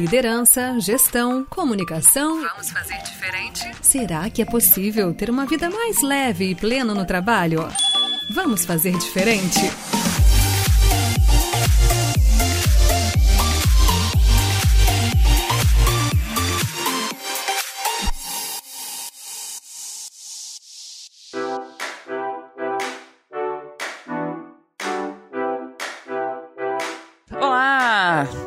Liderança, gestão, comunicação. Vamos fazer diferente? Será que é possível ter uma vida mais leve e plena no trabalho? Vamos fazer diferente?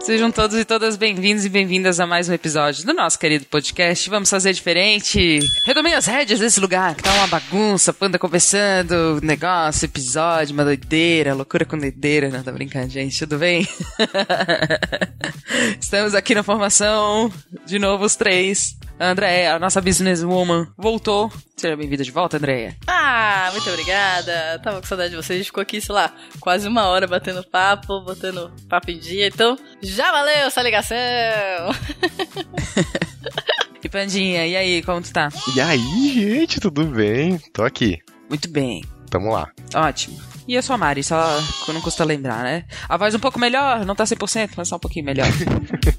Sejam todos e todas bem-vindos e bem-vindas a mais um episódio do nosso querido podcast. Vamos fazer diferente. Redomei as rédeas desse lugar, que tá uma bagunça, panda conversando, negócio, episódio, uma doideira, loucura com doideira. Não, tá brincando, gente, tudo bem? Estamos aqui na formação, de novo os três. A Andréia, a nossa businesswoman, voltou. Seja bem-vinda de volta, Andréia. Ah, muito obrigada. Tava com saudade de vocês. A gente ficou aqui, sei lá, quase uma hora batendo papo, botando papo em dia. Então, já valeu essa ligação! e Pandinha, e aí, como tu tá? E aí, gente, tudo bem? Tô aqui. Muito bem. Tamo lá. Ótimo. E eu sou a Mari, só não custa lembrar, né? A voz um pouco melhor, não tá 100%, mas só um pouquinho melhor.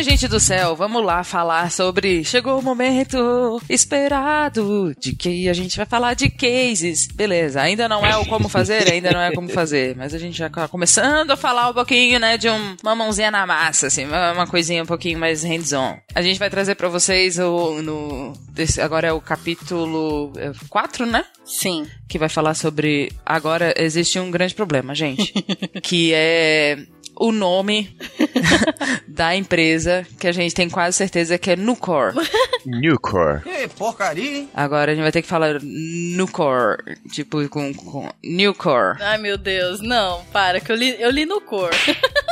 Minha gente do céu, vamos lá falar sobre. Chegou o momento esperado de que a gente vai falar de cases. Beleza, ainda não é o como fazer, ainda não é como fazer, mas a gente já tá começando a falar um pouquinho, né, de um, uma mãozinha na massa, assim, uma coisinha um pouquinho mais hands-on. A gente vai trazer para vocês o. No, desse, agora é o capítulo 4, né? Sim. Que vai falar sobre. Agora existe um grande problema, gente. que é o nome da empresa que a gente tem quase certeza que é Nucor. Nucor. Que porcaria, hein? Agora a gente vai ter que falar Nucor, tipo com, com Nucor. Ai meu Deus, não, para, que eu li, eu li Nucor.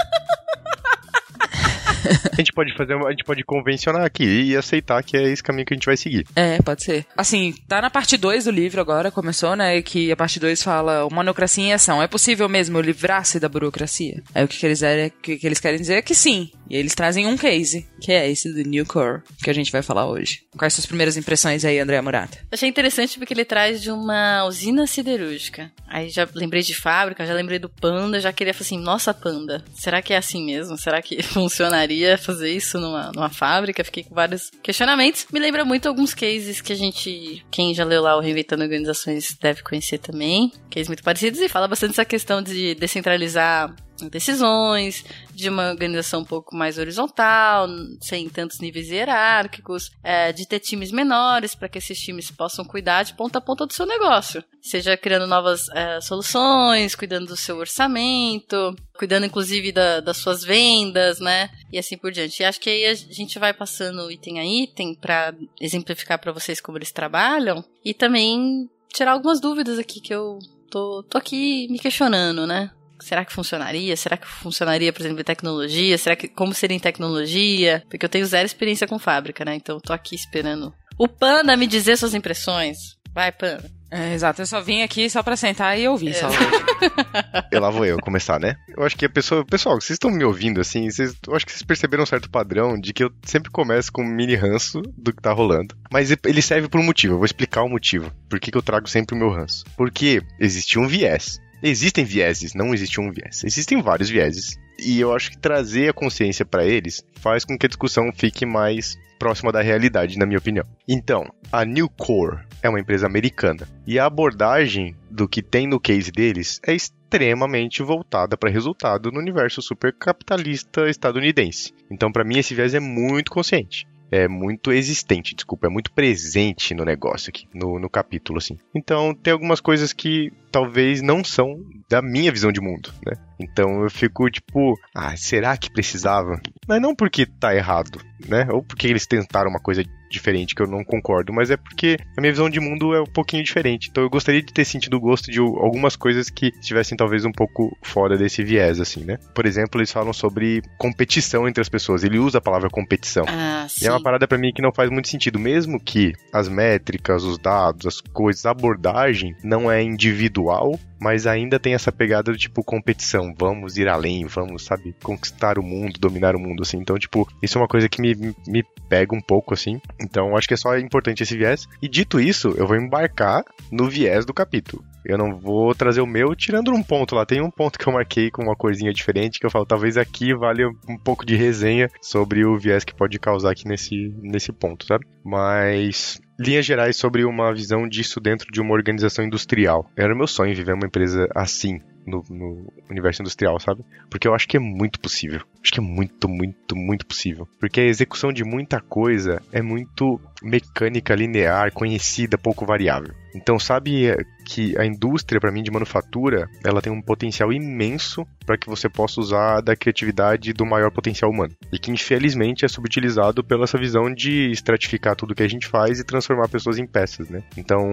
a gente pode fazer uma, a gente pode convencionar aqui e aceitar que é esse caminho que a gente vai seguir. É, pode ser. Assim, tá na parte 2 do livro agora, começou, né? Que a parte 2 fala monocracia em ação. É possível mesmo livrar-se da burocracia? Aí o que, que eles, é, que, que eles querem dizer é que sim. E eles trazem um case, que é esse do New Core, que a gente vai falar hoje. Quais suas primeiras impressões aí, André Murata? Achei interessante porque ele traz de uma usina siderúrgica. Aí já lembrei de fábrica, já lembrei do Panda, já queria falar assim, nossa Panda, será que é assim mesmo? Será que funcionaria fazer isso numa, numa fábrica? Fiquei com vários questionamentos. Me lembra muito alguns cases que a gente, quem já leu lá o Reinventando Organizações deve conhecer também. Cases muito parecidos e fala bastante essa questão de descentralizar decisões, de uma organização um pouco mais horizontal, sem tantos níveis hierárquicos, é, de ter times menores para que esses times possam cuidar de ponta a ponta do seu negócio. Seja criando novas é, soluções, cuidando do seu orçamento, cuidando inclusive da, das suas vendas, né? E assim por diante. E acho que aí a gente vai passando item a item para exemplificar para vocês como eles trabalham e também tirar algumas dúvidas aqui que eu tô, tô aqui me questionando, né? Será que funcionaria? Será que funcionaria, por exemplo, em tecnologia? Será que como seria em tecnologia? Porque eu tenho zero experiência com fábrica, né? Então eu tô aqui esperando o Panda me dizer suas impressões. Vai, Panda. É, exato, eu só vim aqui só pra sentar e ouvir, é. só. eu lá vou eu começar, né? Eu acho que a pessoa. Pessoal, vocês estão me ouvindo assim, vocês, eu acho que vocês perceberam um certo padrão de que eu sempre começo com um mini ranço do que tá rolando. Mas ele serve por um motivo, eu vou explicar o motivo. Por que, que eu trago sempre o meu ranço? Porque existe um viés Existem vieses, não existe um viés. Existem vários vieses. E eu acho que trazer a consciência para eles faz com que a discussão fique mais próxima da realidade, na minha opinião. Então, a New Core é uma empresa americana e a abordagem do que tem no case deles é extremamente voltada para resultado no universo supercapitalista estadunidense. Então, para mim, esse viés é muito consciente é muito existente, desculpa, é muito presente no negócio aqui, no, no capítulo, assim. Então, tem algumas coisas que talvez não são da minha visão de mundo, né? Então eu fico tipo, ah, será que precisava? Mas não porque tá errado, né? Ou porque eles tentaram uma coisa diferente que eu não concordo, mas é porque a minha visão de mundo é um pouquinho diferente. Então eu gostaria de ter sentido o gosto de algumas coisas que estivessem talvez um pouco fora desse viés, assim, né? Por exemplo, eles falam sobre competição entre as pessoas. Ele usa a palavra competição. Ah, e é uma parada para mim que não faz muito sentido, mesmo que as métricas, os dados, as coisas, a abordagem não é individual, mas ainda tem essa pegada do tipo competição, vamos ir além, vamos, sabe, conquistar o mundo, dominar o mundo, assim. Então, tipo, isso é uma coisa que me, me pega um pouco, assim. Então, acho que é só importante esse viés. E dito isso, eu vou embarcar no viés do capítulo. Eu não vou trazer o meu tirando um ponto lá. Tem um ponto que eu marquei com uma corzinha diferente que eu falo, talvez aqui vale um pouco de resenha sobre o viés que pode causar aqui nesse, nesse ponto, sabe? Mas linhas gerais sobre uma visão disso dentro de uma organização industrial. Era meu sonho viver uma empresa assim, no, no, universo industrial, sabe? Porque eu acho que é muito possível. Acho que é muito, muito, muito possível. Porque a execução de muita coisa é muito mecânica, linear, conhecida, pouco variável. Então, sabe que a indústria, para mim, de manufatura, ela tem um potencial imenso para que você possa usar da criatividade do maior potencial humano. E que, infelizmente, é subutilizado pela essa visão de estratificar tudo que a gente faz e transformar pessoas em peças, né? Então,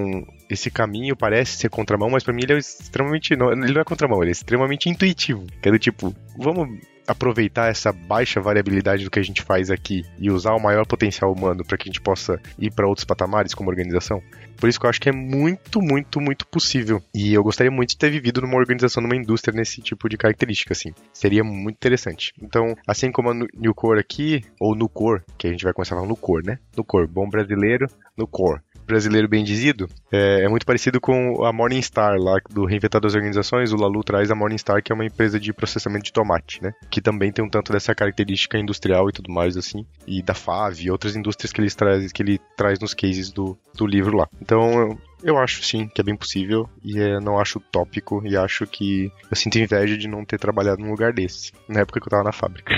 esse caminho parece ser contramão, mas para mim ele é extremamente. Não, ele não é contramão, ele é extremamente intuitivo. Que é do tipo, vamos aproveitar essa baixa variabilidade do que a gente faz aqui e usar o maior potencial humano para que a gente possa ir para outros patamares como organização. Por isso que eu acho que é muito, muito, muito possível. E eu gostaria muito de ter vivido numa organização, numa indústria nesse tipo de característica, assim. Seria muito interessante. Então, assim como a Nucor aqui, ou Nucor, que a gente vai começar a falar Nucor, né? Nucor, bom brasileiro, Nucor brasileiro bem dizido, é, é, muito parecido com a Morningstar lá do Reinventar das Organizações. O Lalu traz a Morningstar, que é uma empresa de processamento de tomate, né? Que também tem um tanto dessa característica industrial e tudo mais assim, e da FAV e outras indústrias que ele traz, que ele traz nos cases do, do livro lá. Então, eu acho sim que é bem possível e é, não acho utópico e acho que eu sinto inveja de não ter trabalhado num lugar desse, na época que eu tava na fábrica.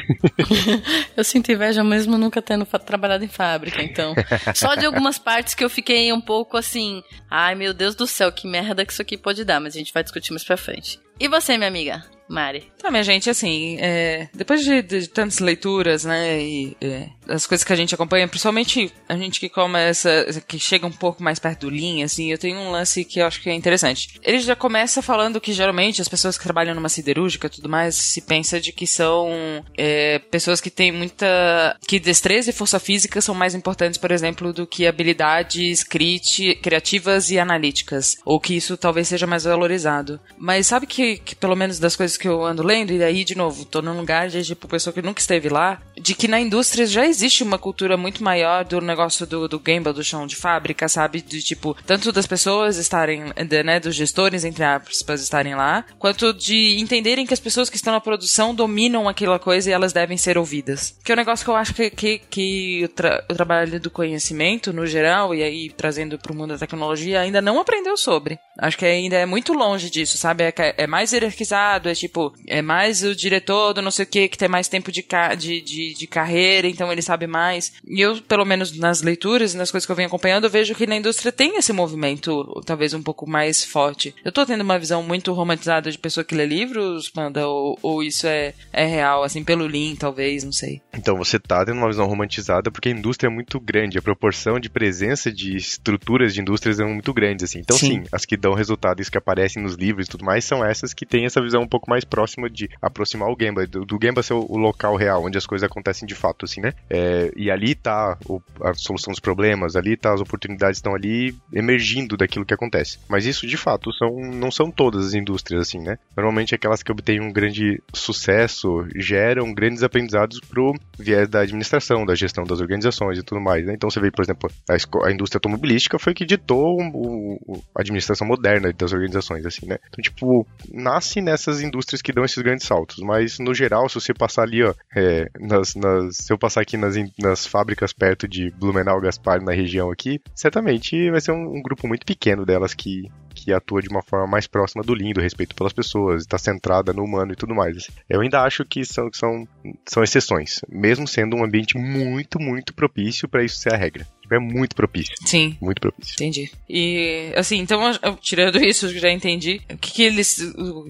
eu sinto inveja mesmo nunca tendo trabalhado em fábrica, então. Só de algumas partes que eu fiquei um pouco assim, ai meu Deus do céu, que merda que isso aqui pode dar, mas a gente vai discutir mais pra frente. E você, minha amiga? Mari? Tá, minha gente, assim, é, depois de, de, tantas leituras, né, e é, as coisas que a gente acompanha, principalmente a gente que começa, que chega um pouco mais perto do Lean, assim, eu tenho um lance que eu acho que é interessante. Ele já começa falando que geralmente as pessoas que trabalham numa siderúrgica e tudo mais, se pensa de que são é, pessoas que têm muita. que destreza e força física são mais importantes, por exemplo, do que habilidades crit, criativas e analíticas. Ou que isso talvez seja mais valorizado. Mas sabe que, que pelo menos das coisas que eu ando lendo, e aí, de novo, tô num lugar de, tipo, pessoa que nunca esteve lá, de que na indústria já existe uma cultura muito maior do negócio do, do gamble, do chão de fábrica, sabe? De, tipo, tanto das pessoas estarem, né, dos gestores, entre aspas, estarem lá, quanto de entenderem que as pessoas que estão na produção dominam aquela coisa e elas devem ser ouvidas. Que é um negócio que eu acho que, que, que o, tra o trabalho do conhecimento, no geral, e aí trazendo pro mundo da tecnologia, ainda não aprendeu sobre. Acho que ainda é muito longe disso, sabe? É, é mais hierarquizado, é tipo, é mais o diretor do não sei o que que tem mais tempo de, de, de, de, carreira, então ele sabe mais. E eu, pelo menos nas leituras e nas coisas que eu venho acompanhando, eu vejo que na indústria tem esse movimento talvez um pouco mais forte. Eu tô tendo uma visão muito romantizada de pessoa que lê livros, Panda, ou, ou isso é, é real, assim, pelo Lean, talvez, não sei. Então, você tá tendo uma visão romantizada porque a indústria é muito grande, a proporção de presença de estruturas de indústrias é muito grande, assim. Então, sim, sim as que dão resultado, isso que aparecem nos livros e tudo mais, são essas que têm essa visão um pouco mais próxima de aproximar o Gemba, do, do Gemba ser o, o, local real, onde as coisas acontecem de fato, assim, né? É, e ali tá o, a solução dos problemas, ali tá as oportunidades estão ali emergindo daquilo que acontece. Mas isso, de fato, são, não são todas as indústrias, assim, né? Normalmente aquelas que obtêm um grande sucesso geram grandes aprendizados pro viés da administração, da gestão das organizações e tudo mais, né? Então você vê, por exemplo, a, a indústria automobilística foi que ditou o, a administração moderna das organizações, assim, né? Então, tipo, nasce nessas indústrias que dão esses grandes saltos, mas no geral, se você passar ali, ó, é, nas, nas, se eu passar aqui nas, nas fábricas perto de Blumenau, Gaspar, na região aqui, certamente vai ser um, um grupo muito pequeno delas que, que atua de uma forma mais próxima do lindo, respeito pelas pessoas, está centrada no humano e tudo mais. Eu ainda acho que são, são, são exceções, mesmo sendo um ambiente muito, muito propício para isso ser a regra. É muito propício. Sim. Muito propício. Entendi. E, assim, então, tirando isso, já entendi. O que, que eles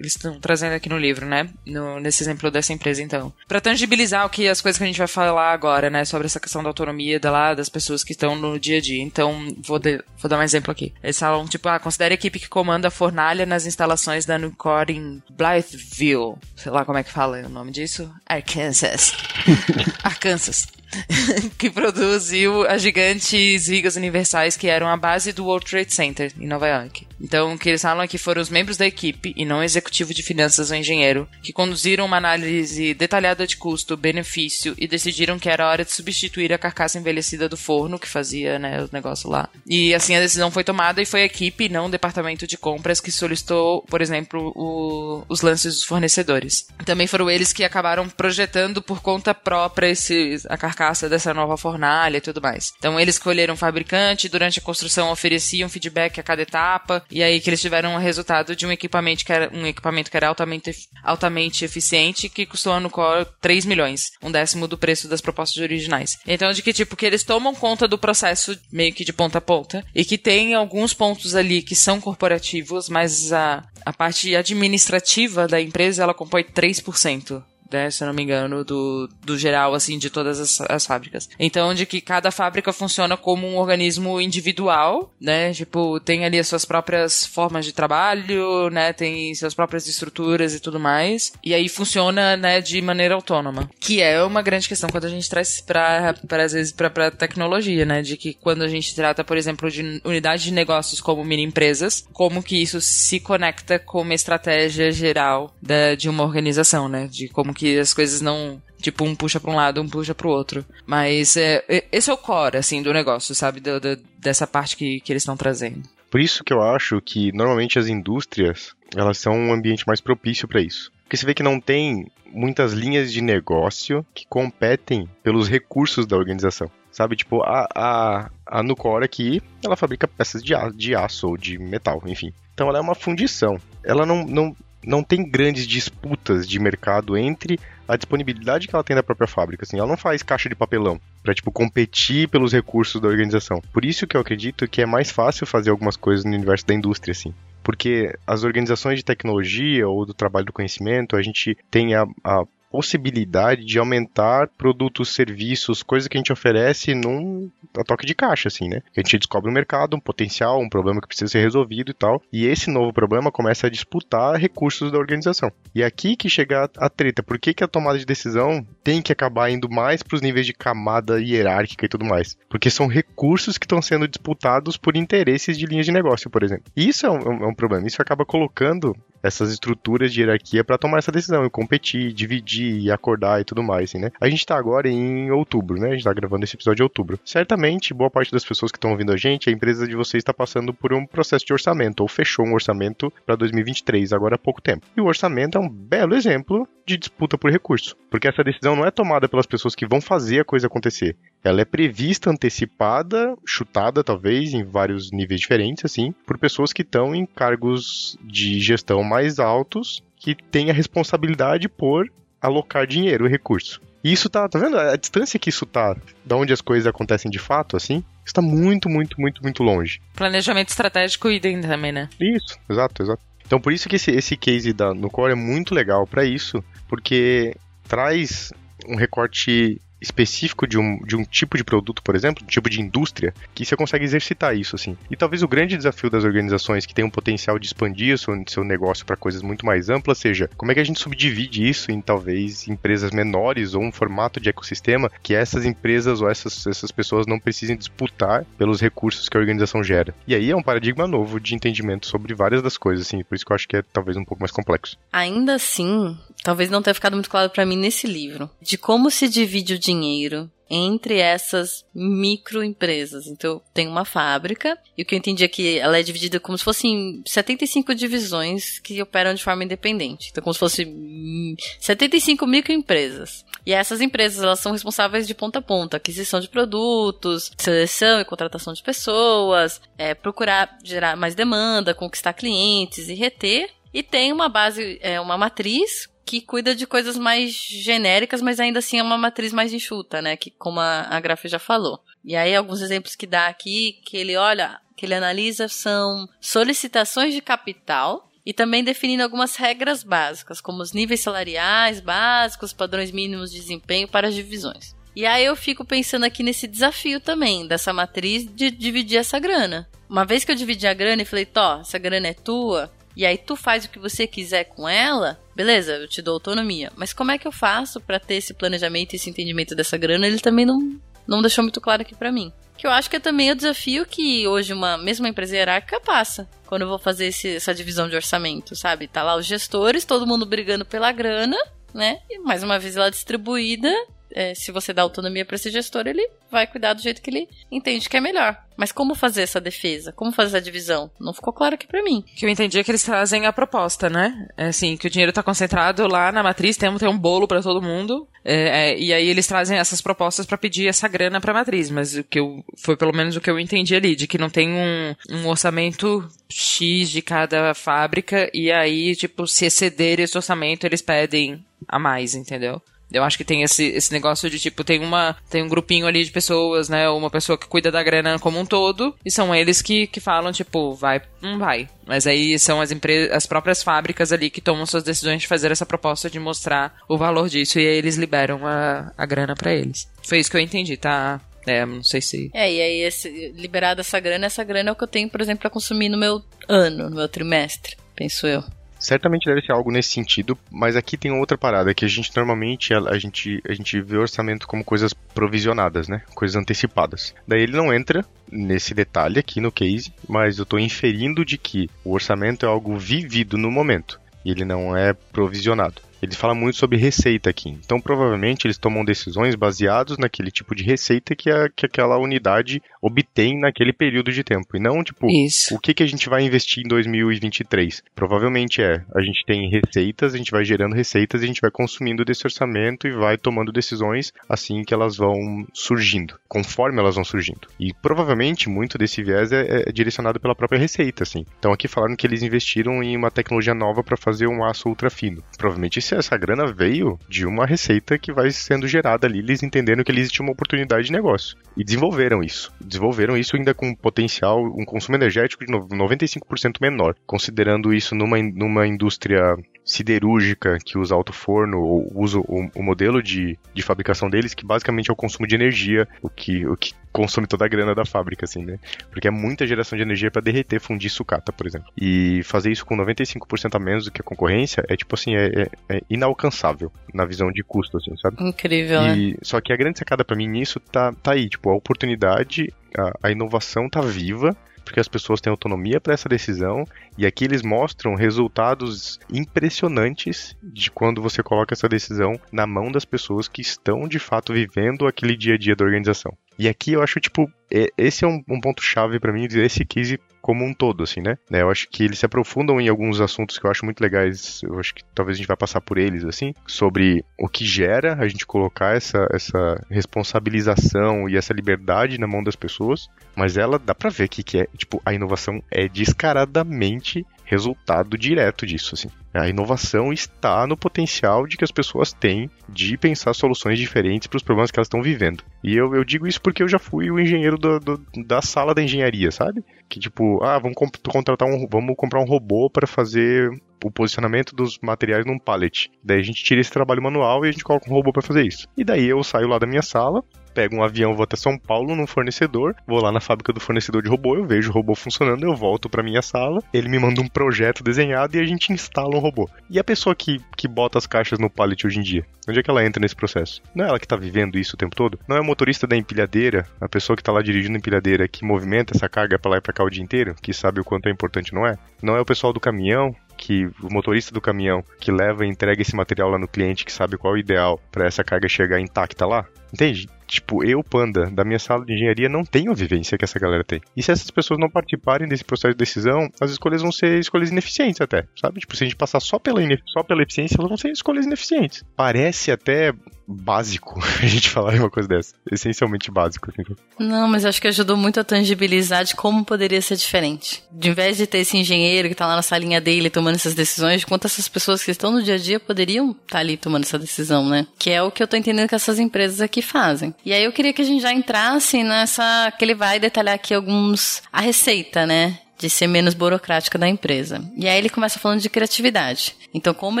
estão trazendo aqui no livro, né? No, nesse exemplo dessa empresa, então. Para tangibilizar o que as coisas que a gente vai falar agora, né? Sobre essa questão da autonomia da lá, das pessoas que estão no dia a dia. Então, vou, de, vou dar um exemplo aqui. Eles falam, tipo, ah, considere a equipe que comanda a fornalha nas instalações da Nucor em Blytheville. Sei lá como é que fala o nome disso. Arkansas. Arkansas. que produziu as gigantes vigas universais que eram a base do World Trade Center em Nova York. Então, o que eles falam é que foram os membros da equipe, e não o executivo de finanças ou engenheiro, que conduziram uma análise detalhada de custo-benefício e decidiram que era hora de substituir a carcaça envelhecida do forno que fazia né, o negócio lá. E assim a decisão foi tomada e foi a equipe, não o departamento de compras, que solicitou, por exemplo, o, os lances dos fornecedores. Também foram eles que acabaram projetando por conta própria esse, a carcaça dessa nova fornalha e tudo mais. Então, eles escolheram o fabricante, durante a construção ofereciam feedback a cada etapa e aí que eles tiveram o resultado de um equipamento que era um equipamento que era altamente, altamente eficiente, que custou no core 3 milhões, um décimo do preço das propostas originais. Então, de que tipo, que eles tomam conta do processo meio que de ponta a ponta, e que tem alguns pontos ali que são corporativos, mas a, a parte administrativa da empresa ela compõe 3% né, se não me engano, do, do geral, assim, de todas as, as fábricas. Então, de que cada fábrica funciona como um organismo individual, né, tipo, tem ali as suas próprias formas de trabalho, né, tem suas próprias estruturas e tudo mais, e aí funciona, né, de maneira autônoma, que é uma grande questão quando a gente traz pra às vezes, pra tecnologia, né, de que quando a gente trata, por exemplo, de unidade de negócios como mini empresas, como que isso se conecta com uma estratégia geral da, de uma organização, né, de como que que as coisas não. Tipo, um puxa pra um lado, um puxa pro outro. Mas é, esse é o core, assim, do negócio, sabe? Do, do, dessa parte que, que eles estão trazendo. Por isso que eu acho que normalmente as indústrias elas são um ambiente mais propício para isso. Porque você vê que não tem muitas linhas de negócio que competem pelos recursos da organização. Sabe, tipo, a, a, a Nucor aqui, ela fabrica peças de, de aço ou de metal, enfim. Então ela é uma fundição. Ela não, não, não tem grandes disputas de mercado entre a disponibilidade que ela tem da própria fábrica. Assim, ela não faz caixa de papelão para tipo competir pelos recursos da organização. Por isso que eu acredito que é mais fácil fazer algumas coisas no universo da indústria, assim. Porque as organizações de tecnologia ou do trabalho do conhecimento, a gente tem a, a possibilidade de aumentar produtos, serviços, coisas que a gente oferece num a toque de caixa, assim, né? A gente descobre um mercado, um potencial, um problema que precisa ser resolvido e tal. E esse novo problema começa a disputar recursos da organização. E é aqui que chega a treta. Por que, que a tomada de decisão tem que acabar indo mais para os níveis de camada hierárquica e tudo mais? Porque são recursos que estão sendo disputados por interesses de linhas de negócio, por exemplo. Isso é um, é um problema. Isso acaba colocando essas estruturas de hierarquia para tomar essa decisão, e competir, dividir e acordar e tudo mais, assim, né? A gente está agora em outubro, né? A gente está gravando esse episódio em outubro. Certamente, boa parte das pessoas que estão ouvindo a gente, a empresa de vocês está passando por um processo de orçamento, ou fechou um orçamento para 2023, agora há pouco tempo. E o orçamento é um belo exemplo de disputa por recurso, porque essa decisão não é tomada pelas pessoas que vão fazer a coisa acontecer. Ela é prevista, antecipada, chutada talvez em vários níveis diferentes, assim, por pessoas que estão em cargos de gestão mais altos que têm a responsabilidade por alocar dinheiro e recurso. E isso tá, tá vendo? A distância que isso tá, da onde as coisas acontecem de fato, assim, está muito, muito, muito, muito longe. Planejamento estratégico idem também, né? Isso, exato, exato. Então por isso que esse, esse case da Nucor é muito legal para isso, porque traz um recorte específico de um, de um tipo de produto, por exemplo, um tipo de indústria, que você consegue exercitar isso, assim. E talvez o grande desafio das organizações que têm um potencial de expandir seu, seu negócio para coisas muito mais amplas seja como é que a gente subdivide isso em talvez empresas menores ou um formato de ecossistema que essas empresas ou essas, essas pessoas não precisem disputar pelos recursos que a organização gera. E aí é um paradigma novo de entendimento sobre várias das coisas, assim, por isso que eu acho que é talvez um pouco mais complexo. Ainda assim, talvez não tenha ficado muito claro para mim nesse livro, de como se divide o dinheiro entre essas microempresas. Então, tem uma fábrica, e o que eu entendi é que ela é dividida como se fossem 75 divisões que operam de forma independente. Então, como se fossem 75 microempresas. E essas empresas, elas são responsáveis de ponta a ponta, aquisição de produtos, seleção e contratação de pessoas, é, procurar gerar mais demanda, conquistar clientes e reter. E tem uma base, é, uma matriz que cuida de coisas mais genéricas, mas ainda assim é uma matriz mais enxuta, né? Que como a, a Graf já falou. E aí alguns exemplos que dá aqui, que ele olha, que ele analisa são solicitações de capital, e também definindo algumas regras básicas, como os níveis salariais básicos, padrões mínimos de desempenho para as divisões. E aí eu fico pensando aqui nesse desafio também, dessa matriz de dividir essa grana. Uma vez que eu dividi a grana e falei, Tó, essa grana é tua, e aí tu faz o que você quiser com ela, beleza, eu te dou autonomia. Mas como é que eu faço para ter esse planejamento, esse entendimento dessa grana? Ele também não, não deixou muito claro aqui para mim. Que eu acho que é também o desafio que hoje uma mesma empresa hierárquica passa. Quando eu vou fazer esse, essa divisão de orçamento, sabe? Tá lá os gestores, todo mundo brigando pela grana, né? E mais uma vez ela distribuída é, se você dá autonomia para esse gestor, ele vai cuidar do jeito que ele entende que é melhor. Mas como fazer essa defesa? Como fazer essa divisão? Não ficou claro aqui para mim. O que eu entendi é que eles trazem a proposta, né? É assim, que o dinheiro tá concentrado lá na matriz, tem, tem um bolo para todo mundo, é, é, e aí eles trazem essas propostas para pedir essa grana pra matriz, mas o que eu, foi pelo menos o que eu entendi ali, de que não tem um, um orçamento X de cada fábrica, e aí, tipo, se exceder esse orçamento, eles pedem a mais, entendeu? Eu acho que tem esse, esse negócio de tipo, tem uma tem um grupinho ali de pessoas, né? Uma pessoa que cuida da grana como um todo, e são eles que, que falam, tipo, vai, não vai. Mas aí são as empresas, as próprias fábricas ali que tomam suas decisões de fazer essa proposta de mostrar o valor disso, e aí eles liberam a, a grana para eles. Foi isso que eu entendi, tá? É, não sei se. É, e aí, esse, liberada essa grana, essa grana é o que eu tenho, por exemplo, para consumir no meu ano, no meu trimestre, penso eu. Certamente deve ser algo nesse sentido, mas aqui tem outra parada que a gente normalmente a, a, gente a gente vê orçamento como coisas provisionadas, né? Coisas antecipadas. Daí ele não entra nesse detalhe aqui no case, mas eu estou inferindo de que o orçamento é algo vivido no momento e ele não é provisionado. Ele fala muito sobre receita aqui. Então, provavelmente, eles tomam decisões baseados naquele tipo de receita que, a, que aquela unidade obtém naquele período de tempo. E não, tipo, Isso. o que, que a gente vai investir em 2023? Provavelmente é, a gente tem receitas, a gente vai gerando receitas, a gente vai consumindo desse orçamento e vai tomando decisões assim que elas vão surgindo, conforme elas vão surgindo. E provavelmente muito desse viés é, é direcionado pela própria receita, assim. Então aqui falaram que eles investiram em uma tecnologia nova para fazer um aço ultra fino. Provavelmente essa grana veio de uma receita que vai sendo gerada ali, eles entenderam que existe uma oportunidade de negócio. E desenvolveram isso. Desenvolveram isso ainda com potencial, um consumo energético de 95% menor. Considerando isso numa, numa indústria siderúrgica que usa alto forno ou usa o, o, modelo de, de fabricação deles, que basicamente é o consumo de energia, o que, o que consome toda a grana da fábrica, assim, né? Porque é muita geração de energia para derreter, fundir sucata, por exemplo. E fazer isso com 95% a menos do que a concorrência é, tipo assim, é, é, é, inalcançável na visão de custo, assim, sabe? Incrível, e, né? Só que a grande sacada para mim nisso tá, tá aí, tipo, a oportunidade, a, a inovação tá viva, porque as pessoas têm autonomia para essa decisão e aqui eles mostram resultados impressionantes de quando você coloca essa decisão na mão das pessoas que estão de fato vivendo aquele dia a dia da organização. E aqui eu acho, tipo, esse é um, um ponto chave para mim, esse case como um todo, assim, né? Eu acho que eles se aprofundam em alguns assuntos que eu acho muito legais, eu acho que talvez a gente vai passar por eles, assim, sobre o que gera a gente colocar essa, essa responsabilização e essa liberdade na mão das pessoas, mas ela dá pra ver que, que é, tipo, a inovação é descaradamente resultado direto disso, assim. A inovação está no potencial de que as pessoas têm de pensar soluções diferentes para os problemas que elas estão vivendo. E eu, eu digo isso porque eu já fui o engenheiro do, do, da sala da engenharia, sabe? Que tipo, ah, vamos contratar um, vamos comprar um robô para fazer o posicionamento dos materiais num pallet. Daí a gente tira esse trabalho manual e a gente coloca um robô para fazer isso. E daí eu saio lá da minha sala, pego um avião, vou até São Paulo num fornecedor, vou lá na fábrica do fornecedor de robô, eu vejo o robô funcionando, eu volto para minha sala, ele me manda um projeto desenhado e a gente instala um robô. E a pessoa que, que bota as caixas no pallet hoje em dia? Onde é que ela entra nesse processo? Não é ela que tá vivendo isso o tempo todo? Não é o motorista da empilhadeira, a pessoa que tá lá dirigindo a empilhadeira, que movimenta essa carga para lá e pra cá o dia inteiro, que sabe o quanto é importante, não é? Não é o pessoal do caminhão, que o motorista do caminhão que leva e entrega esse material lá no cliente, que sabe qual é o ideal para essa carga chegar intacta lá? Entende? Tipo, eu, Panda, da minha sala de engenharia, não tenho a vivência que essa galera tem. E se essas pessoas não participarem desse processo de decisão, as escolhas vão ser escolhas ineficientes até, sabe? Tipo, se a gente passar só pela, só pela eficiência, elas vão ser escolhas ineficientes. Parece até básico a gente falar uma coisa dessa. Essencialmente básico. Assim. Não, mas acho que ajudou muito a tangibilizar de como poderia ser diferente. De invés de ter esse engenheiro que tá lá na salinha dele tomando essas decisões, de quanto essas pessoas que estão no dia a dia poderiam estar tá ali tomando essa decisão, né? Que é o que eu tô entendendo que essas empresas aqui fazem. E aí eu queria que a gente já entrasse nessa. que ele vai detalhar aqui alguns. a receita, né? De ser menos burocrática da empresa. E aí ele começa falando de criatividade. Então, como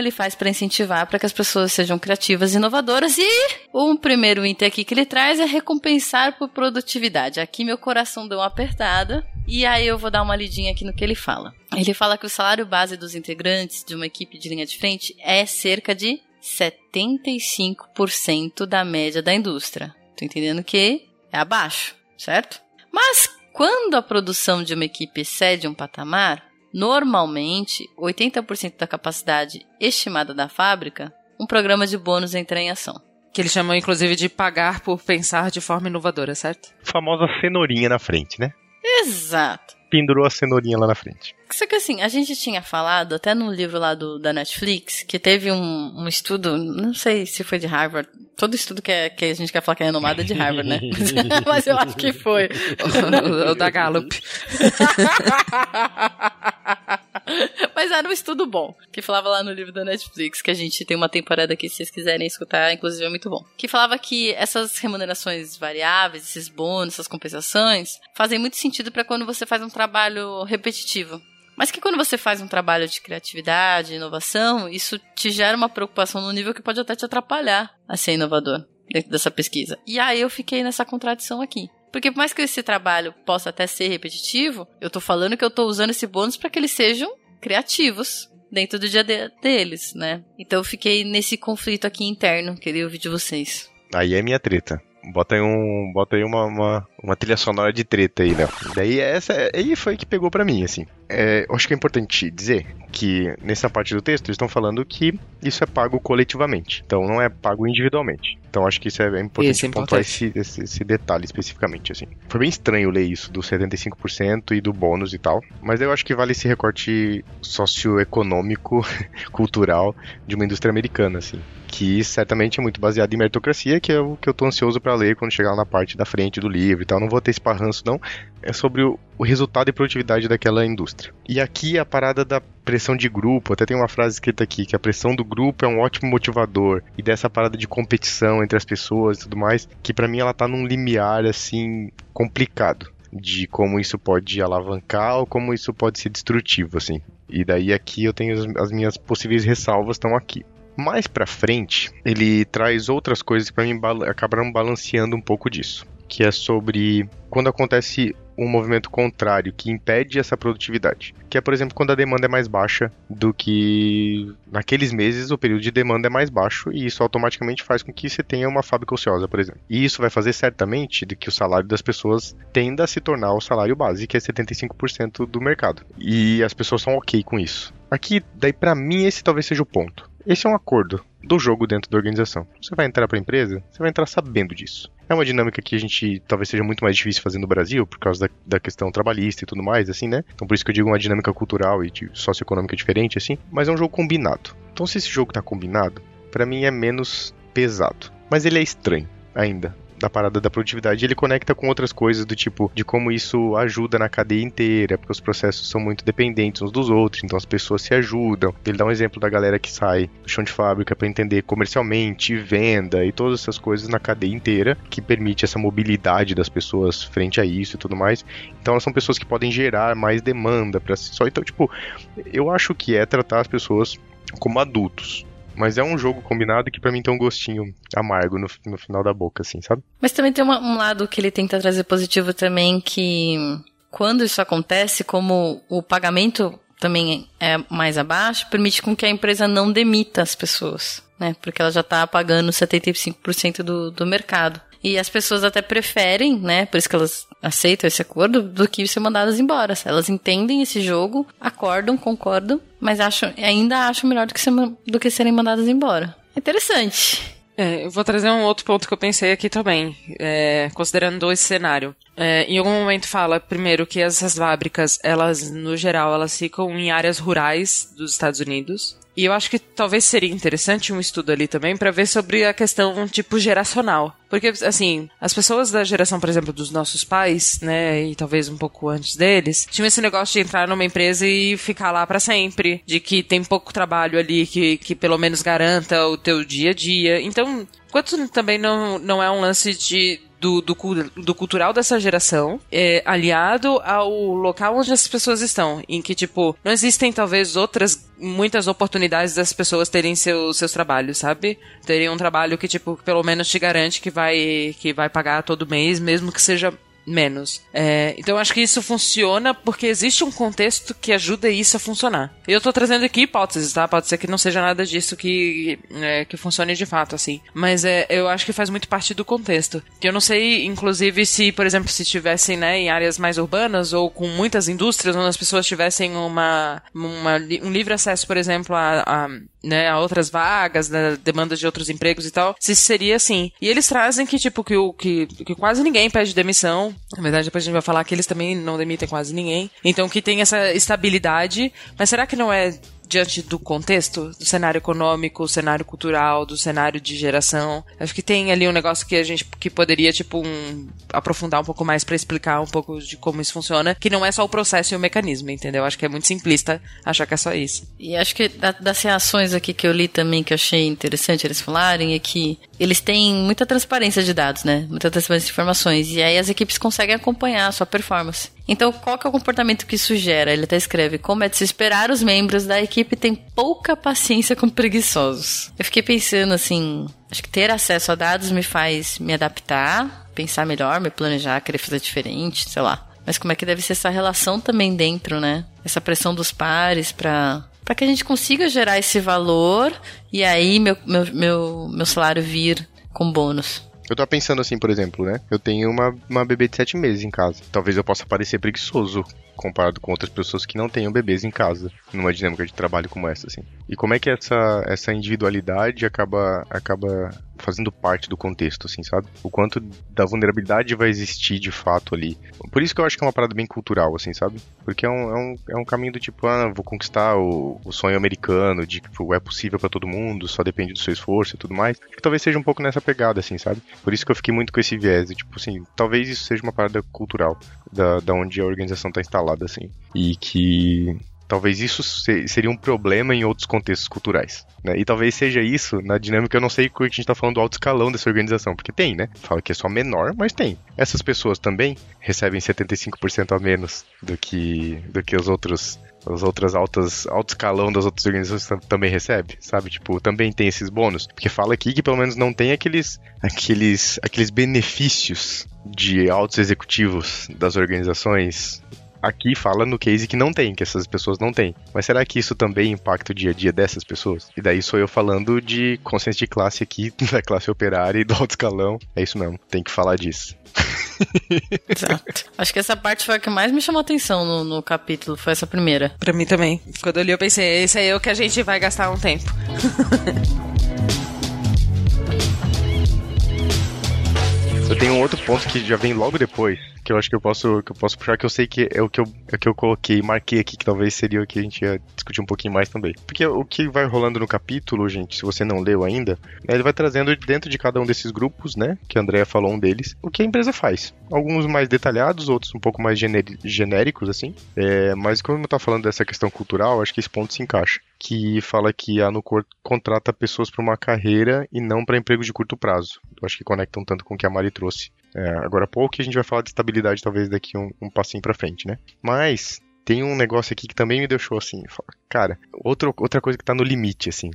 ele faz para incentivar para que as pessoas sejam criativas e inovadoras? E um primeiro item aqui que ele traz é recompensar por produtividade. Aqui meu coração deu uma apertada, E aí eu vou dar uma lidinha aqui no que ele fala. Ele fala que o salário base dos integrantes de uma equipe de linha de frente é cerca de 75% da média da indústria. Tô entendendo que é abaixo, certo? Mas quando a produção de uma equipe excede um patamar, normalmente 80% da capacidade estimada da fábrica, um programa de bônus entra em ação. Que eles chamam, inclusive, de pagar por pensar de forma inovadora, certo? Famosa cenourinha na frente, né? Exato. Pendurou a cenourinha lá na frente. Só que assim, a gente tinha falado, até no livro lá do, da Netflix, que teve um, um estudo, não sei se foi de Harvard, todo estudo que, é, que a gente quer falar que é renomado é de Harvard, né? Mas eu acho que foi. o da Gallup. Mas era um estudo bom, que falava lá no livro da Netflix, que a gente tem uma temporada aqui, se vocês quiserem escutar, inclusive é muito bom. Que falava que essas remunerações variáveis, esses bônus, essas compensações, fazem muito sentido para quando você faz um trabalho repetitivo. Mas que quando você faz um trabalho de criatividade, inovação, isso te gera uma preocupação no nível que pode até te atrapalhar a ser inovador dentro dessa pesquisa. E aí eu fiquei nessa contradição aqui. Porque por mais que esse trabalho possa até ser repetitivo, eu tô falando que eu tô usando esse bônus para que eles sejam criativos dentro do dia de deles, né? Então eu fiquei nesse conflito aqui interno, queria ouvir de vocês. Aí é minha treta. Bota aí, um, bota aí uma, uma, uma trilha sonora de treta aí, Léo. Daí essa aí foi que pegou para mim, assim. É, eu acho que é importante dizer que nessa parte do texto eles estão falando que isso é pago coletivamente. Então não é pago individualmente. Então acho que isso é importante Isso é pontuar esse, esse, esse detalhe especificamente, assim. Foi bem estranho ler isso do 75% e do bônus e tal. Mas eu acho que vale esse recorte socioeconômico, cultural de uma indústria americana, assim. Que certamente é muito baseado em meritocracia, que é o que eu tô ansioso para ler quando chegar lá na parte da frente do livro e Não vou ter esse parranço, não. É sobre o, o resultado e produtividade daquela indústria. E aqui a parada da pressão de grupo, até tem uma frase escrita aqui, que a pressão do grupo é um ótimo motivador. E dessa parada de competição entre as pessoas e tudo mais, que para mim ela tá num limiar, assim, complicado. De como isso pode alavancar ou como isso pode ser destrutivo, assim. E daí aqui eu tenho as, as minhas possíveis ressalvas estão aqui. Mais pra frente, ele traz outras coisas que pra mim bala- acabaram balanceando um pouco disso. Que é sobre quando acontece um movimento contrário que impede essa produtividade. Que é, por exemplo, quando a demanda é mais baixa do que naqueles meses o período de demanda é mais baixo e isso automaticamente faz com que você tenha uma fábrica ociosa, por exemplo. E isso vai fazer certamente de que o salário das pessoas tenda a se tornar o salário base, que é 75% do mercado. E as pessoas são ok com isso. Aqui, daí pra mim esse talvez seja o ponto. Esse é um acordo do jogo dentro da organização. Você vai entrar para a empresa, você vai entrar sabendo disso. É uma dinâmica que a gente talvez seja muito mais difícil fazer no Brasil, por causa da, da questão trabalhista e tudo mais, assim, né? Então por isso que eu digo uma dinâmica cultural e de socioeconômica diferente, assim. Mas é um jogo combinado. Então se esse jogo tá combinado, para mim é menos pesado. Mas ele é estranho ainda. Da parada da produtividade, ele conecta com outras coisas do tipo de como isso ajuda na cadeia inteira, porque os processos são muito dependentes uns dos outros, então as pessoas se ajudam. Ele dá um exemplo da galera que sai do chão de fábrica para entender comercialmente, venda e todas essas coisas na cadeia inteira, que permite essa mobilidade das pessoas frente a isso e tudo mais. Então elas são pessoas que podem gerar mais demanda para si só. Então, tipo, eu acho que é tratar as pessoas como adultos. Mas é um jogo combinado que pra mim tem um gostinho amargo no, no final da boca, assim, sabe? Mas também tem uma- um lado que ele tenta trazer positivo também, que quando isso acontece, como o pagamento também é mais abaixo, permite com que a empresa não demita as pessoas, né? Porque ela já tá pagando 75% do, do mercado. E as pessoas até preferem, né? Por isso que elas aceitam esse acordo, do que ser mandadas embora. Elas entendem esse jogo, acordam, concordam, mas acham, ainda acham melhor do que, ser, do que serem mandadas embora. Interessante. É, eu vou trazer um outro ponto que eu pensei aqui também, é, considerando esse cenário. É, em algum momento fala, primeiro, que essas fábricas, elas, no geral, elas ficam em áreas rurais dos Estados Unidos. E eu acho que talvez seria interessante um estudo ali também para ver sobre a questão, tipo, geracional. Porque, assim, as pessoas da geração, por exemplo, dos nossos pais, né, e talvez um pouco antes deles, tinham esse negócio de entrar numa empresa e ficar lá para sempre. De que tem pouco trabalho ali que, que pelo menos garanta o teu dia a dia. Então, Quanto também não, não é um lance de, do, do, do cultural dessa geração, é, aliado ao local onde as pessoas estão. Em que, tipo, não existem talvez outras, muitas oportunidades das pessoas terem seu, seus trabalhos, sabe? Terem um trabalho que, tipo, pelo menos te garante que vai, que vai pagar todo mês, mesmo que seja menos. É, então acho que isso funciona porque existe um contexto que ajuda isso a funcionar. Eu tô trazendo aqui hipóteses, tá? Pode ser que não seja nada disso que, é, que funcione de fato, assim. Mas é, eu acho que faz muito parte do contexto. Que eu não sei, inclusive, se, por exemplo, se estivessem né, em áreas mais urbanas ou com muitas indústrias, onde as pessoas tivessem uma, uma um livre acesso, por exemplo, a, a né, a outras vagas, né, demanda de outros empregos e tal, se seria assim. E eles trazem que, tipo, que, o, que, que quase ninguém pede demissão. Na verdade, depois a gente vai falar que eles também não demitem quase ninguém. Então, que tem essa estabilidade. Mas será que não é diante do contexto, do cenário econômico, do cenário cultural, do cenário de geração. Acho que tem ali um negócio que a gente que poderia, tipo, um, aprofundar um pouco mais para explicar um pouco de como isso funciona, que não é só o processo e o mecanismo, entendeu? Acho que é muito simplista achar que é só isso. E acho que das reações aqui que eu li também, que eu achei interessante eles falarem, é que eles têm muita transparência de dados, né? Muita transparência de informações. E aí as equipes conseguem acompanhar a sua performance. Então, qual que é o comportamento que isso gera? Ele até escreve: como é de se esperar, os membros da equipe têm pouca paciência com preguiçosos. Eu fiquei pensando assim: acho que ter acesso a dados me faz me adaptar, pensar melhor, me planejar, querer fazer diferente, sei lá. Mas como é que deve ser essa relação também dentro, né? Essa pressão dos pares para para que a gente consiga gerar esse valor e aí meu, meu, meu, meu salário vir com bônus. Eu tô pensando assim, por exemplo, né? Eu tenho uma, uma bebê de sete meses em casa. Talvez eu possa parecer preguiçoso comparado com outras pessoas que não tenham bebês em casa, numa dinâmica de trabalho como essa, assim. E como é que essa, essa individualidade acaba, acaba fazendo parte do contexto, assim, sabe? O quanto da vulnerabilidade vai existir de fato ali. Por isso que eu acho que é uma parada bem cultural, assim, sabe? Porque é um, é um, é um caminho do tipo, ah, vou conquistar o, o sonho americano, de que tipo, é possível para todo mundo, só depende do seu esforço e tudo mais. Acho que talvez seja um pouco nessa pegada, assim, sabe? Por isso que eu fiquei muito com esse viés, de, tipo assim, talvez isso seja uma parada cultural, da, da onde a organização tá instalada, assim. E que Talvez isso seria um problema em outros contextos culturais. Né? E talvez seja isso na dinâmica, eu não sei que a gente está falando do alto escalão dessa organização, porque tem, né? Fala que é só menor, mas tem. Essas pessoas também recebem 75% a menos do que, do que os outros as outras altas, alto escalão das outras organizações também recebe, sabe? Tipo, também tem esses bônus. Porque fala aqui que pelo menos não tem aqueles, aqueles, aqueles benefícios de altos executivos das organizações aqui fala no case que não tem, que essas pessoas não têm. Mas será que isso também impacta o dia a dia dessas pessoas? E daí sou eu falando de consciência de classe aqui, da classe operária e do alto escalão. É isso mesmo, tem que falar disso. Exato. Acho que essa parte foi a que mais me chamou atenção no, no capítulo, foi essa primeira. Pra mim também. Quando eu li, eu pensei, esse aí é o que a gente vai gastar um tempo. eu tenho um outro ponto que já vem logo depois, que eu acho que eu posso, que eu posso puxar, que eu sei que é o que eu, é o que eu coloquei, marquei aqui, que talvez seria o que a gente ia discutir um pouquinho mais também. Porque o que vai rolando no capítulo, gente, se você não leu ainda, né, ele vai trazendo dentro de cada um desses grupos, né, que a Andrea falou um deles, o que a empresa faz. Alguns mais detalhados, outros um pouco mais genéricos, assim. É, mas como eu tá falando dessa questão cultural, acho que esse ponto se encaixa. Que fala que a Nucor contrata pessoas para uma carreira e não para emprego de curto prazo. Eu acho que conecta um tanto com o que a Mari trouxe é, agora há pouco a gente vai falar de estabilidade talvez daqui um, um passinho para frente, né? Mas tem um negócio aqui que também me deixou assim, cara, outro, outra coisa que tá no limite, assim,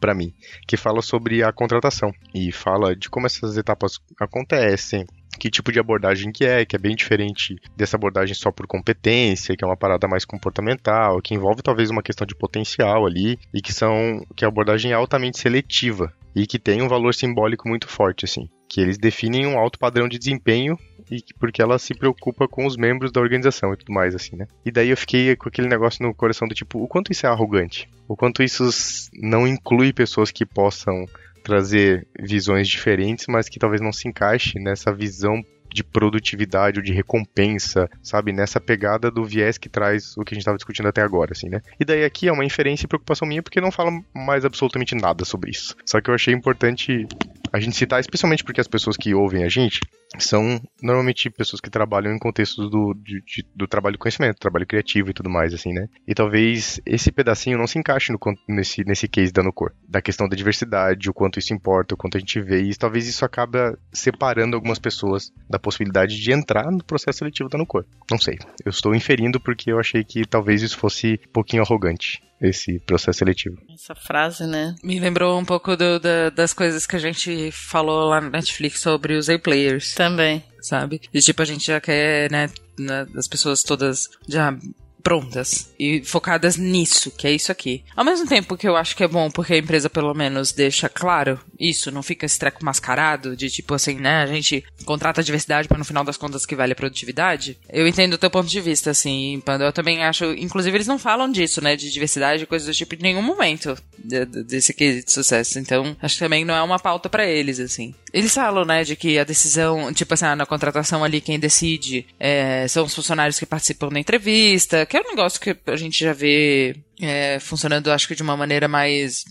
para mim, que fala sobre a contratação e fala de como essas etapas acontecem, que tipo de abordagem que é, que é bem diferente dessa abordagem só por competência, que é uma parada mais comportamental, que envolve talvez uma questão de potencial ali, e que são que a abordagem é altamente seletiva e que tem um valor simbólico muito forte assim que eles definem um alto padrão de desempenho e porque ela se preocupa com os membros da organização e tudo mais, assim, né? E daí eu fiquei com aquele negócio no coração do tipo, o quanto isso é arrogante? O quanto isso não inclui pessoas que possam trazer visões diferentes, mas que talvez não se encaixe nessa visão de produtividade ou de recompensa, sabe? Nessa pegada do viés que traz o que a gente estava discutindo até agora, assim, né? E daí aqui é uma inferência e preocupação minha porque não fala mais absolutamente nada sobre isso. Só que eu achei importante a gente citar, especialmente porque as pessoas que ouvem a gente são normalmente pessoas que trabalham em contextos do, de, de, do trabalho de conhecimento, trabalho criativo e tudo mais, assim, né? E talvez esse pedacinho não se encaixe no, nesse, nesse case da Nucor, da questão da diversidade, o quanto isso importa, o quanto a gente vê, e talvez isso acaba separando algumas pessoas da possibilidade de entrar no processo seletivo da Nucor. Não sei. Eu estou inferindo porque eu achei que talvez isso fosse um pouquinho arrogante esse processo seletivo. Essa frase, né? Me lembrou um pouco do, da, das coisas que a gente falou lá no Netflix sobre os A-Players. Também. sabe? E tipo, a gente já quer, né, né as pessoas todas já prontas e focadas nisso, que é isso aqui. Ao mesmo tempo que eu acho que é bom porque a empresa pelo menos deixa claro isso, não fica esse treco mascarado de tipo assim, né, a gente contrata diversidade para no final das contas que vale a produtividade. Eu entendo o teu ponto de vista, assim, Pando. Eu também acho, inclusive eles não falam disso, né, de diversidade, coisas do tipo, em nenhum momento de, de, desse quesito de sucesso. Então, acho que também não é uma pauta para eles, assim. Eles falam, né, de que a decisão, tipo assim, ah, na contratação ali quem decide é, são os funcionários que participam da entrevista, que é um negócio que a gente já vê é, funcionando, acho que de uma maneira mais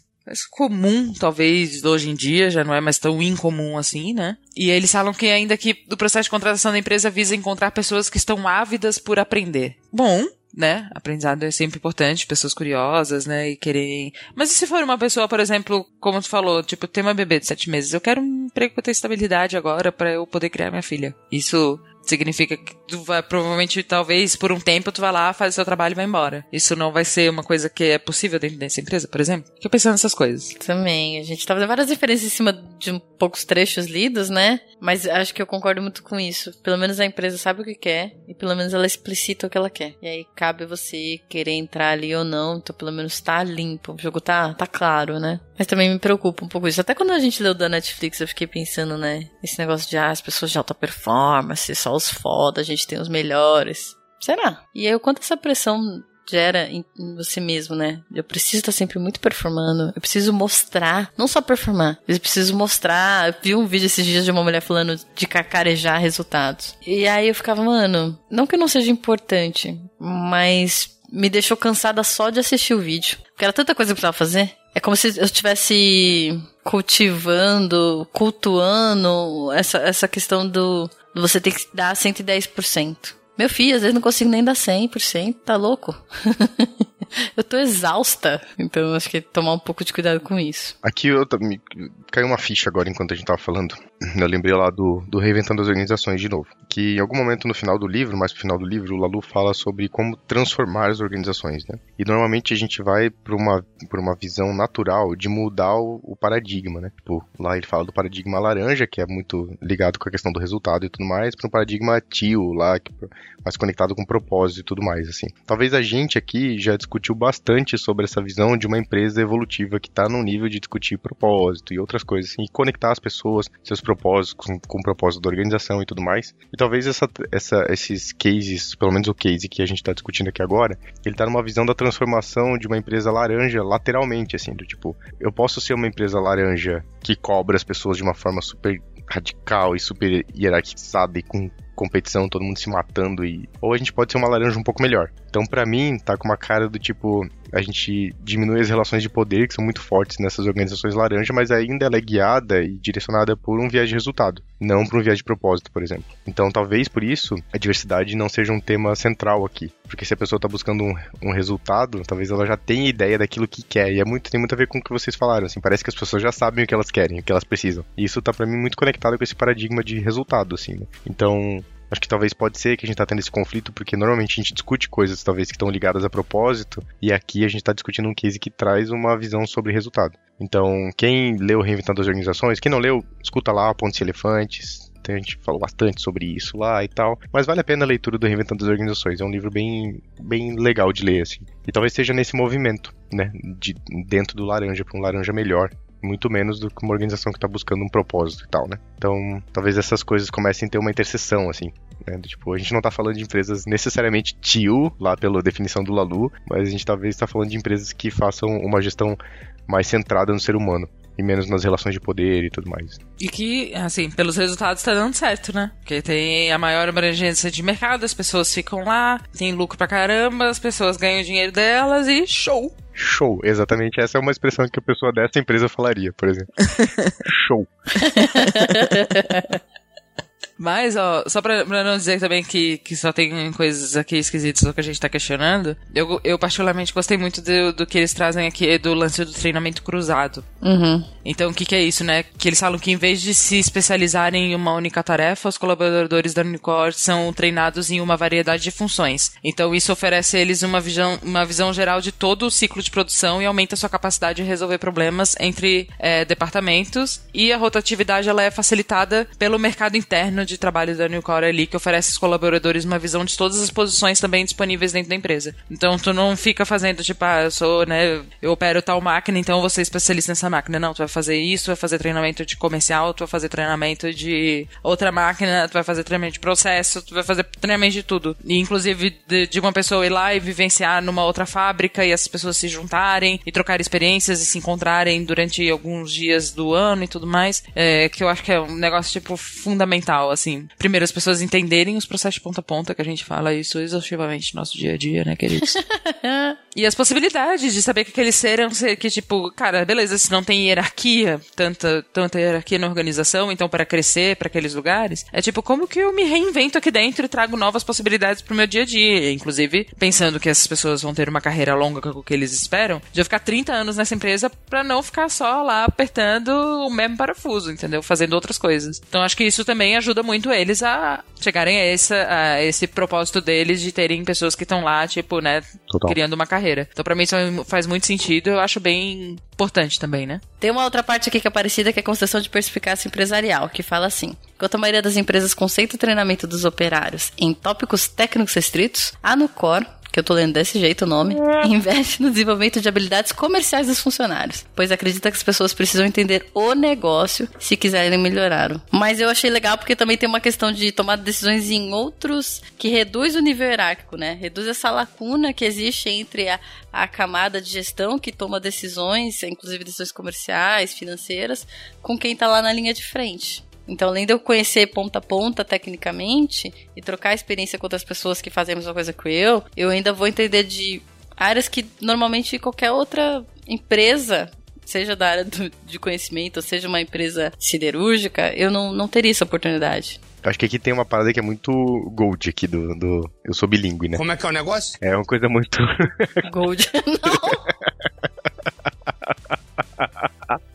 comum, talvez, hoje em dia, já não é mais tão incomum assim, né? E eles falam que ainda que o processo de contratação da empresa visa encontrar pessoas que estão ávidas por aprender. Bom, né? Aprendizado é sempre importante, pessoas curiosas, né? E querem. Mas e se for uma pessoa, por exemplo, como tu falou, tipo, tem uma bebê de sete meses, eu quero um emprego eu tenha estabilidade agora para eu poder criar minha filha. Isso significa que tu vai, provavelmente, talvez, por um tempo, tu vai lá, faz o seu trabalho e vai embora. Isso não vai ser uma coisa que é possível dentro dessa empresa, por exemplo? Fica pensando nessas coisas. Também. A gente tá fazendo várias referências em cima de um poucos trechos lidos, né? Mas acho que eu concordo muito com isso. Pelo menos a empresa sabe o que quer e pelo menos ela explicita o que ela quer. E aí cabe você querer entrar ali ou não, então pelo menos tá limpo. O jogo tá, tá claro, né? Mas também me preocupa um pouco isso. Até quando a gente leu da Netflix, eu fiquei pensando, né? Esse negócio de ah, as pessoas de alta performance, só os foda, a gente tem os melhores. Será? E aí, o quanto essa pressão gera em, você mesmo, né? Eu preciso estar sempre muito performando. Eu preciso mostrar, não só performar, eu preciso mostrar. Eu vi um vídeo esses dias de uma mulher falando de cacarejar resultados. E aí eu ficava, mano, não que não seja importante, mas me deixou cansada só de assistir o vídeo. Porque era tanta coisa que eu precisava fazer. É como se eu estivesse cultivando, cultuando essa, essa questão do você tem que dar 110%. Meu filho, às vezes não consigo nem dar 100%, tá louco? eu tô exausta. Então acho que tomar um pouco de cuidado com isso. Aqui eu, me caiu uma ficha agora enquanto a gente tava falando. Eu lembrei lá do, do Reinventando as Organizações de novo. Que em algum momento no final do livro, mais pro final do livro, o Lalu fala sobre como transformar as organizações, né? E normalmente a gente vai por uma, por uma visão natural de mudar o, o paradigma, né? Tipo, lá ele fala do paradigma laranja, que é muito ligado com a questão do resultado e tudo mais, para um paradigma tio lá, que mais conectado com propósito e tudo mais, assim. Talvez a gente aqui já discutiu bastante sobre essa visão de uma empresa evolutiva que está no nível de discutir propósito e outras coisas, assim, e conectar as pessoas, seus com, com o propósito da organização e tudo mais. E talvez essa, essa, esses cases, pelo menos o case que a gente está discutindo aqui agora, ele está numa visão da transformação de uma empresa laranja lateralmente, assim, do tipo, eu posso ser uma empresa laranja que cobra as pessoas de uma forma super radical e super hierarquizada e com competição, todo mundo se matando e ou a gente pode ser uma laranja um pouco melhor. Então, para mim, tá com uma cara do tipo a gente diminui as relações de poder que são muito fortes nessas organizações laranja, mas ainda ela é guiada e direcionada por um viés de resultado, não por um viés de propósito, por exemplo. Então, talvez por isso a diversidade não seja um tema central aqui, porque se a pessoa está buscando um, um, resultado, talvez ela já tenha ideia daquilo que quer. E é muito tem muito a ver com o que vocês falaram. Assim, parece que as pessoas já sabem o que elas querem, o que elas precisam. E isso tá para mim muito conectado com esse paradigma de resultado, assim. Né? Então Acho que talvez pode ser que a gente tá tendo esse conflito, porque normalmente a gente discute coisas talvez que estão ligadas a propósito, e aqui a gente está discutindo um case que traz uma visão sobre resultado. Então, quem leu Reinventando as Organizações, quem não leu, escuta lá Pontes e Elefantes, a gente falou bastante sobre isso lá e tal. Mas vale a pena a leitura do Reinventando as Organizações. É um livro bem, bem legal de ler, assim. E talvez seja nesse movimento, né? De dentro do laranja, para um laranja melhor muito menos do que uma organização que está buscando um propósito e tal, né? Então, talvez essas coisas comecem a ter uma interseção, assim. Né? Tipo, a gente não está falando de empresas necessariamente tio, lá pela definição do Lalu, mas a gente talvez está falando de empresas que façam uma gestão mais centrada no ser humano e menos nas relações de poder e tudo mais. E que, assim, pelos resultados está dando certo, né? Porque tem a maior abrangência de mercado, as pessoas ficam lá, tem lucro pra caramba, as pessoas ganham o dinheiro delas e show! Show, exatamente essa é uma expressão que a pessoa dessa empresa falaria, por exemplo. Show. Mas, ó, só pra, pra, não dizer também que, que só tem coisas aqui esquisitas do que a gente tá questionando, eu, eu particularmente gostei muito do, do que eles trazem aqui do lance do treinamento cruzado. Uhum. Então, o que, que é isso, né? Que eles falam que em vez de se especializarem em uma única tarefa, os colaboradores da Unicor são treinados em uma variedade de funções. Então, isso oferece a eles uma visão, uma visão geral de todo o ciclo de produção e aumenta a sua capacidade de resolver problemas entre é, departamentos. E a rotatividade ela é facilitada pelo mercado interno de trabalho da Newcore ali, que oferece aos colaboradores uma visão de todas as posições também disponíveis dentro da empresa. Então tu não fica fazendo, tipo, ah, eu sou, né, eu opero tal máquina, então eu vou ser especialista nessa máquina. Não, tu vai fazer isso, vai fazer treinamento de comercial, tu vai fazer treinamento de outra máquina, tu vai fazer treinamento de processo, tu vai fazer treinamento de tudo. E inclusive de, de uma pessoa ir lá e vivenciar numa outra fábrica e essas pessoas se juntarem e trocar experiências e se encontrarem durante alguns dias do ano e tudo mais, é, que eu acho que é um negócio, tipo, fundamental, assim. Primeiro, as pessoas entenderem os processos de ponta a ponta, que a gente fala isso exaustivamente no nosso dia a dia, né, queridos? e as possibilidades de saber que aquele ser é um ser que, tipo, cara, beleza, se não tem hierarquia, tanta, tanta hierarquia na organização, então para crescer para aqueles lugares, é tipo, como que eu me reinvento aqui dentro e trago novas possibilidades pro meu dia a dia? Inclusive, pensando que essas pessoas vão ter uma carreira longa com o que eles esperam, de eu ficar 30 anos nessa empresa para não ficar só lá apertando o mesmo parafuso, entendeu? Fazendo outras coisas. Então acho que isso também ajuda muito eles a chegarem a, essa, a esse propósito deles de terem pessoas que estão lá, tipo, né, Total. criando uma carreira. Então para mim isso faz muito sentido, eu acho bem importante também, né? Tem uma outra parte aqui que é parecida, que é a construção de perspicácia empresarial, que fala assim: enquanto a maioria das empresas concentra o treinamento dos operários em tópicos técnicos restritos, a Nucor que eu tô lendo desse jeito o nome, investe no desenvolvimento de habilidades comerciais dos funcionários, pois acredita que as pessoas precisam entender o negócio se quiserem melhorar. Mas eu achei legal porque também tem uma questão de tomar decisões em outros que reduz o nível hierárquico, né? Reduz essa lacuna que existe entre a, a camada de gestão que toma decisões, inclusive decisões comerciais, financeiras, com quem tá lá na linha de frente. Então, além de eu conhecer ponta a ponta tecnicamente e trocar experiência com outras pessoas que fazem a mesma coisa que eu, eu ainda vou entender de áreas que normalmente qualquer outra empresa seja da área do, de conhecimento, seja uma empresa siderúrgica, eu não, não teria essa oportunidade. Acho que aqui tem uma parada que é muito gold aqui do, do. Eu sou bilíngue, né? Como é que é o negócio? É uma coisa muito. Gold. não!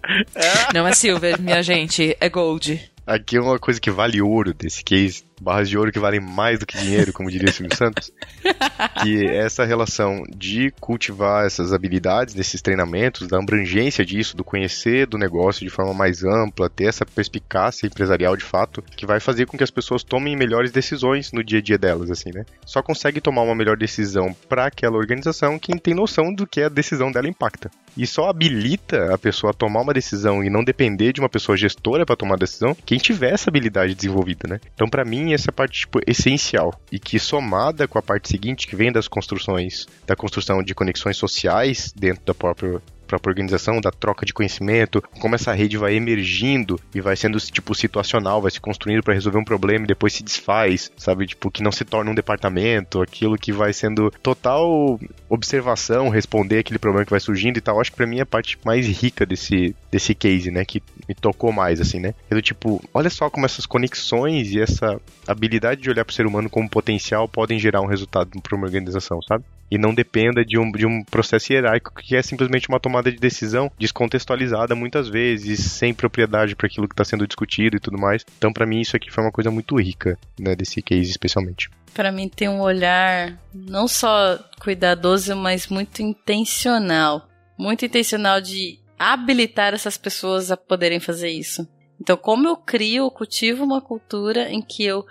Não é silver, minha gente, é gold. Aqui é uma coisa que vale ouro desse case, barras de ouro que valem mais do que dinheiro, como diria Silvio Santos. Que é essa relação de cultivar essas habilidades nesses treinamentos, da abrangência disso, do conhecer do negócio de forma mais ampla, ter essa perspicácia empresarial de fato, que vai fazer com que as pessoas tomem melhores decisões no dia a dia delas, assim, né? Só consegue tomar uma melhor decisão para aquela organização quem tem noção do que a decisão dela impacta e só habilita a pessoa a tomar uma decisão e não depender de uma pessoa gestora para tomar decisão, quem tiver essa habilidade desenvolvida, né? Então, para mim, essa é parte tipo, essencial e que somada com a parte seguinte que vem das construções, da construção de conexões sociais dentro da própria própria organização, da troca de conhecimento, como essa rede vai emergindo e vai sendo tipo situacional, vai se construindo para resolver um problema e depois se desfaz, sabe? Tipo, que não se torna um departamento, aquilo que vai sendo total observação, responder aquele problema que vai surgindo e tal. Acho que para mim é a parte mais rica desse, desse case, né? Que me tocou mais, assim, né? É do tipo, olha só como essas conexões e essa habilidade de olhar para o ser humano como potencial podem gerar um resultado para uma organização, sabe? e não dependa de um, de um processo hierárquico que é simplesmente uma tomada de decisão descontextualizada muitas vezes, sem propriedade para aquilo que está sendo discutido e tudo mais. Então, para mim, isso aqui foi uma coisa muito rica, né, desse case especialmente. Para mim, tem um olhar não só cuidadoso, mas muito intencional. Muito intencional de habilitar essas pessoas a poderem fazer isso. Então, como eu crio, eu cultivo uma cultura em que eu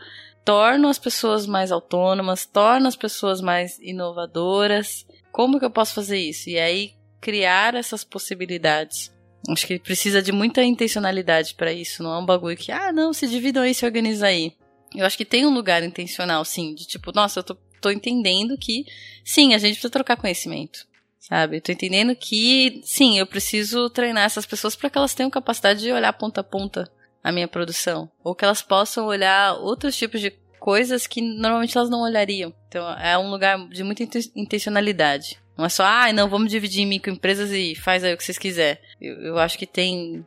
torno as pessoas mais autônomas, torno as pessoas mais inovadoras. Como que eu posso fazer isso? E aí criar essas possibilidades. Acho que precisa de muita intencionalidade para isso, não é um bagulho que, ah, não, se dividam aí, se organiza aí. Eu acho que tem um lugar intencional, sim, de tipo, nossa, eu tô, tô entendendo que, sim, a gente precisa trocar conhecimento, sabe? Eu tô entendendo que, sim, eu preciso treinar essas pessoas para que elas tenham capacidade de olhar ponta a ponta a minha produção. Ou que elas possam olhar outros tipos de coisas que normalmente elas não olhariam. Então é um lugar de muita intencionalidade. Não é só, ah, não, vamos dividir em microempresas e faz aí o que vocês quiserem. Eu, eu acho que tem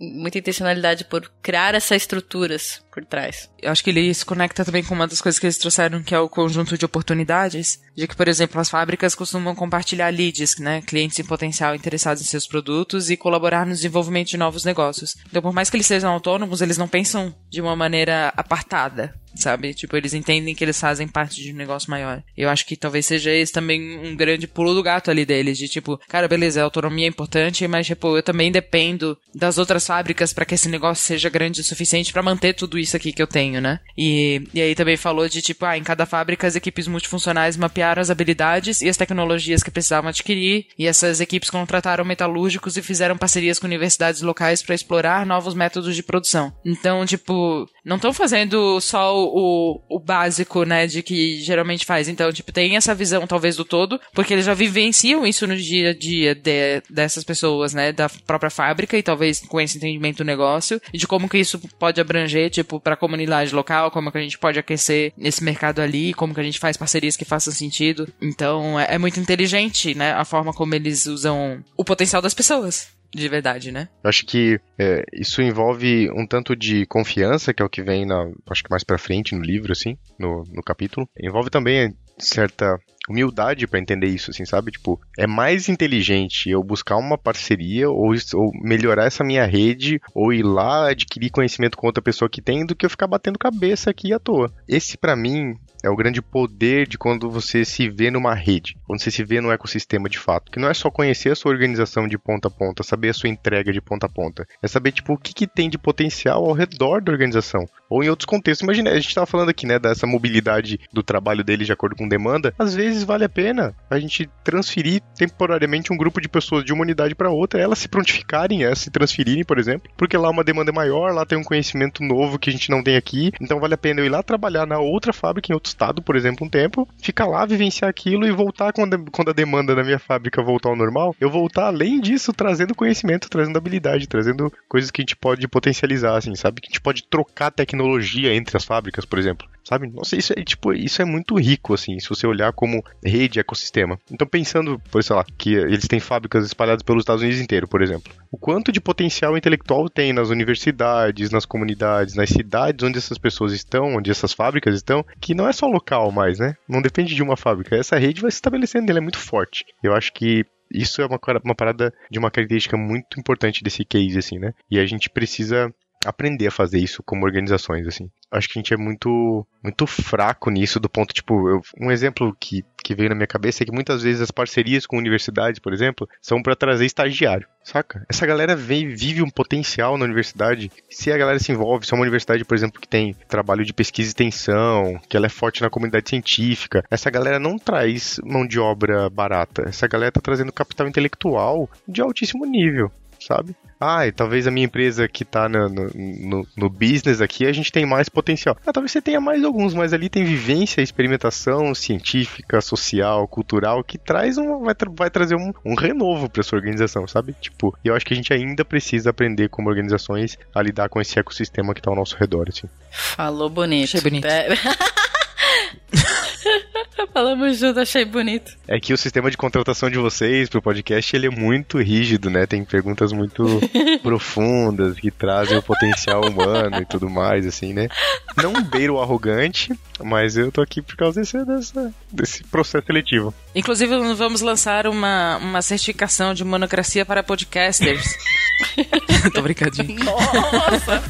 muita intencionalidade por criar essas estruturas por trás. Eu acho que ele se conecta também com uma das coisas que eles trouxeram, que é o conjunto de oportunidades, de que, por exemplo, as fábricas costumam compartilhar leads, né, clientes em potencial interessados em seus produtos e colaborar no desenvolvimento de novos negócios. Então, por mais que eles sejam autônomos, eles não pensam de uma maneira apartada sabe? Tipo, eles entendem que eles fazem parte de um negócio maior. Eu acho que talvez seja esse também um grande pulo do gato ali deles, de tipo, cara, beleza, autonomia é importante, mas tipo, eu também dependo das outras fábricas para que esse negócio seja grande o suficiente para manter tudo isso aqui que eu tenho, né? E, e aí também falou de tipo, ah, em cada fábrica as equipes multifuncionais mapearam as habilidades e as tecnologias que precisavam adquirir, e essas equipes contrataram metalúrgicos e fizeram parcerias com universidades locais para explorar novos métodos de produção. Então, tipo, não estão fazendo só o, o básico, né, de que geralmente faz. Então, tipo, tem essa visão talvez do todo, porque eles já vivenciam isso no dia a dia de, dessas pessoas, né, da própria fábrica e talvez com esse entendimento do negócio e de como que isso pode abranger, tipo, para a comunidade local, como que a gente pode aquecer nesse mercado ali, como que a gente faz parcerias que façam sentido. Então, é, é muito inteligente, né, a forma como eles usam o potencial das pessoas de verdade, né? Eu acho que é, isso envolve um tanto de confiança, que é o que vem na, acho que mais para frente no livro, assim, no, no capítulo. Envolve também certa humildade para entender isso, assim, sabe? Tipo, é mais inteligente eu buscar uma parceria ou, ou, melhorar essa minha rede ou ir lá adquirir conhecimento com outra pessoa que tem do que eu ficar batendo cabeça aqui à toa. Esse para mim é o grande poder de quando você se vê numa rede, quando você se vê num ecossistema de fato. Que não é só conhecer a sua organização de ponta a ponta, saber a sua entrega de ponta a ponta. É saber, tipo, o que, que tem de potencial ao redor da organização. Ou em outros contextos. Imagina, a gente estava falando aqui, né, dessa mobilidade do trabalho dele de acordo com demanda. Às vezes vale a pena a gente transferir temporariamente um grupo de pessoas de uma unidade para outra, elas se prontificarem, elas se transferirem, por exemplo, porque lá uma demanda é maior, lá tem um conhecimento novo que a gente não tem aqui. Então vale a pena eu ir lá trabalhar na outra fábrica em outro estado, por exemplo, um tempo, ficar lá, vivenciar aquilo e voltar quando a demanda da minha fábrica voltar ao normal, eu voltar além disso, trazendo conhecimento, trazendo habilidade, trazendo coisas que a gente pode potencializar, assim, sabe? Que a gente pode trocar tecnologia entre as fábricas, por exemplo sabe? Nossa, isso é tipo, isso é muito rico assim, se você olhar como rede ecossistema. Então pensando, por sei lá, que eles têm fábricas espalhadas pelos Estados Unidos inteiro, por exemplo. O quanto de potencial intelectual tem nas universidades, nas comunidades, nas cidades onde essas pessoas estão, onde essas fábricas estão, que não é só local mais, né? Não depende de uma fábrica. Essa rede vai se estabelecendo, ela é muito forte. Eu acho que isso é uma, uma parada de uma característica muito importante desse case, assim, né? E a gente precisa aprender a fazer isso como organizações, assim. Acho que a gente é muito muito fraco nisso, do ponto, tipo, eu, um exemplo que, que veio na minha cabeça é que muitas vezes as parcerias com universidades, por exemplo, são para trazer estagiário, saca? Essa galera vem, vive um potencial na universidade. Se a galera se envolve, se é uma universidade, por exemplo, que tem trabalho de pesquisa e extensão, que ela é forte na comunidade científica, essa galera não traz mão de obra barata. Essa galera tá trazendo capital intelectual de altíssimo nível sabe? Ah, e talvez a minha empresa que tá no, no, no, business aqui, a gente tem mais potencial. Ah, talvez você tenha mais alguns, mas ali tem vivência, experimentação científica, social, cultural, que traz um, vai, tra vai trazer um, um renovo para sua organização, sabe? Tipo, e eu acho que a gente ainda precisa aprender como organizações a lidar com esse ecossistema que tá ao nosso redor, assim. Falou bonito. Achei bonito. É. Falamos junto, achei bonito. É que o sistema de contratação de vocês pro podcast ele é muito rígido, né? Tem perguntas muito profundas que trazem o potencial humano e tudo mais, assim, né? Não beiro arrogante, mas eu tô aqui por causa desse, dessa, desse processo seletivo. Inclusive, vamos lançar uma, uma certificação de monocracia para podcasters. tô brincadinho. Nossa!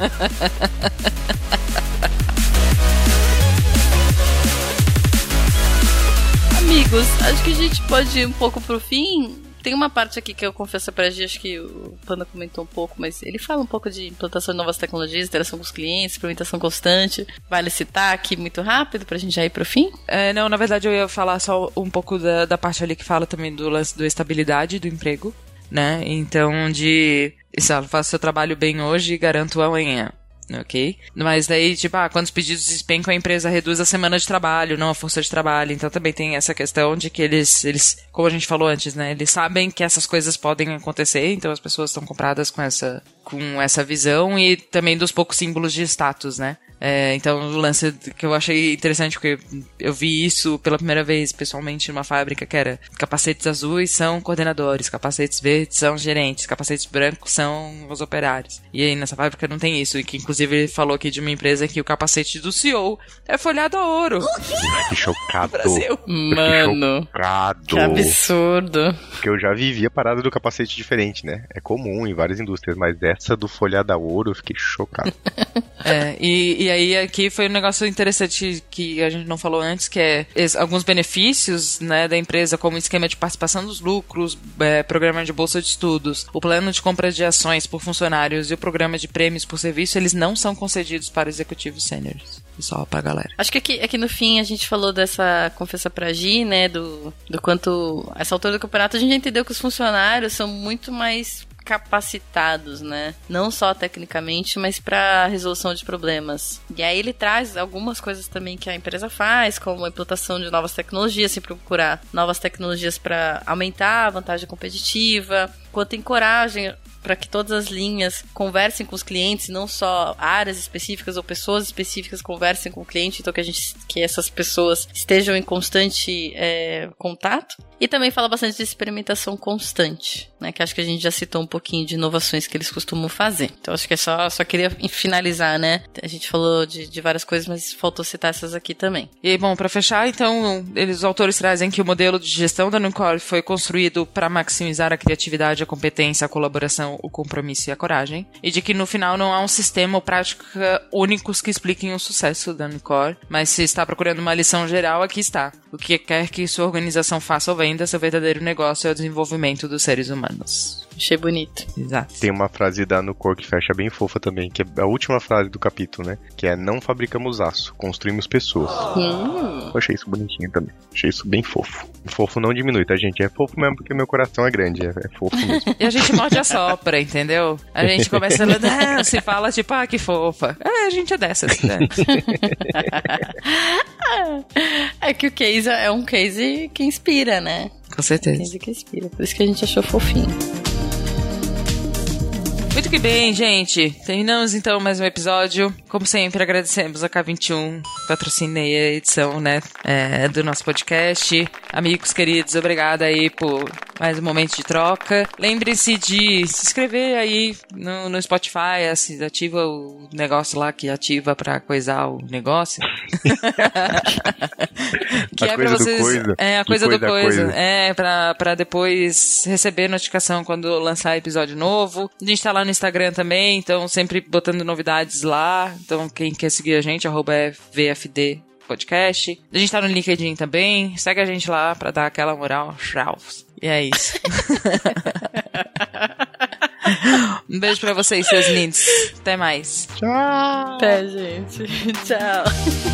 Amigos, acho que a gente pode ir um pouco pro fim. Tem uma parte aqui que eu confesso pra gente, acho que o Panda comentou um pouco, mas ele fala um pouco de implantação de novas tecnologias, interação com os clientes, implementação constante. Vale citar aqui muito rápido pra gente já ir pro fim? É, não, na verdade eu ia falar só um pouco da, da parte ali que fala também do lance da estabilidade do emprego, né? Então, de. Isso, faça seu trabalho bem hoje e garanto amanhã ok? Mas daí, tipo, ah, quando os pedidos despencam, a empresa reduz a semana de trabalho, não a força de trabalho. Então também tem essa questão de que eles, eles, como a gente falou antes, né? Eles sabem que essas coisas podem acontecer, então as pessoas estão compradas com essa, com essa visão e também dos poucos símbolos de status, né? É, então, o lance que eu achei interessante, porque eu vi isso pela primeira vez pessoalmente numa fábrica, que era capacetes azuis são coordenadores, capacetes verdes são gerentes, capacetes brancos são os operários. E aí nessa fábrica não tem isso, e que inclusive ele falou aqui de uma empresa que o capacete do CEO é folhado a ouro. Que chocado. Brasil. Mano. Que chocado. Que absurdo. Porque eu já vivi a parada do capacete diferente, né? É comum em várias indústrias, mas essa do folhado a ouro eu fiquei chocado. é, e, E aí aqui foi um negócio interessante que a gente não falou antes, que é alguns benefícios né, da empresa, como esquema de participação dos lucros, é, programa de bolsa de estudos, o plano de compra de ações por funcionários e o programa de prêmios por serviço, eles não são concedidos para executivos sêniores. Só pra galera. Acho que aqui, aqui no fim a gente falou dessa confessa pra Gi, né? Do, do quanto. Essa altura do campeonato a gente entendeu que os funcionários são muito mais capacitados, né? Não só tecnicamente, mas para resolução de problemas. E aí ele traz algumas coisas também que a empresa faz, como a implantação de novas tecnologias, se procurar novas tecnologias para aumentar a vantagem competitiva, quanto encoragem para que todas as linhas conversem com os clientes, não só áreas específicas ou pessoas específicas conversem com o cliente, então que a gente que essas pessoas estejam em constante é, contato. E também fala bastante de experimentação constante, né? Que acho que a gente já citou um pouquinho de inovações que eles costumam fazer. Então acho que é só, só queria finalizar, né? A gente falou de, de várias coisas, mas faltou citar essas aqui também. E bom, para fechar, então, eles, os autores trazem que o modelo de gestão da Nucor foi construído para maximizar a criatividade, a competência, a colaboração, o compromisso e a coragem. E de que no final não há um sistema ou prática únicos que expliquem o sucesso da Nucor, mas se está procurando uma lição geral, aqui está. O que quer que sua organização faça ou venda, seu verdadeiro negócio é o desenvolvimento dos seres humanos. Achei bonito. Exato. Tem uma frase da Nucor que fecha bem fofa também, que é a última frase do capítulo, né? Que é não fabricamos aço, construímos pessoas. Hum. Eu achei isso bonitinho também. Achei isso bem fofo. Fofo não diminui, tá, gente? É fofo mesmo porque meu coração é grande. É, é fofo mesmo. E a gente morde a sopra, entendeu? A gente começa a se fala tipo, ah, que fofa. É, a gente é dessas, né? é que o case é um case que inspira, né? Com certeza. Que inspira. Por isso que a gente achou fofinho. Muito que bem, gente. Terminamos então mais um episódio. Como sempre, agradecemos a K21, patrocinei a edição, né, é, do nosso podcast. Amigos queridos, obrigada aí por mais um momento de troca. Lembre-se de se inscrever aí no, no Spotify, assim, ativa o negócio lá que ativa pra coisar o negócio. que A é pra coisa do vocês. coisa. É, a Que coisa do coisa, coisa. coisa. É, pra depois receber notificação quando lançar episódio novo. A gente tá lá no Instagram também, então sempre botando novidades lá. Então quem quer seguir a gente, arroba é VFD Podcast. A gente tá no LinkedIn também. Segue a gente lá pra dar aquela moral. Tchau. E é isso. um beijo pra vocês, seus lindos. Até mais. Até, gente. Tchau.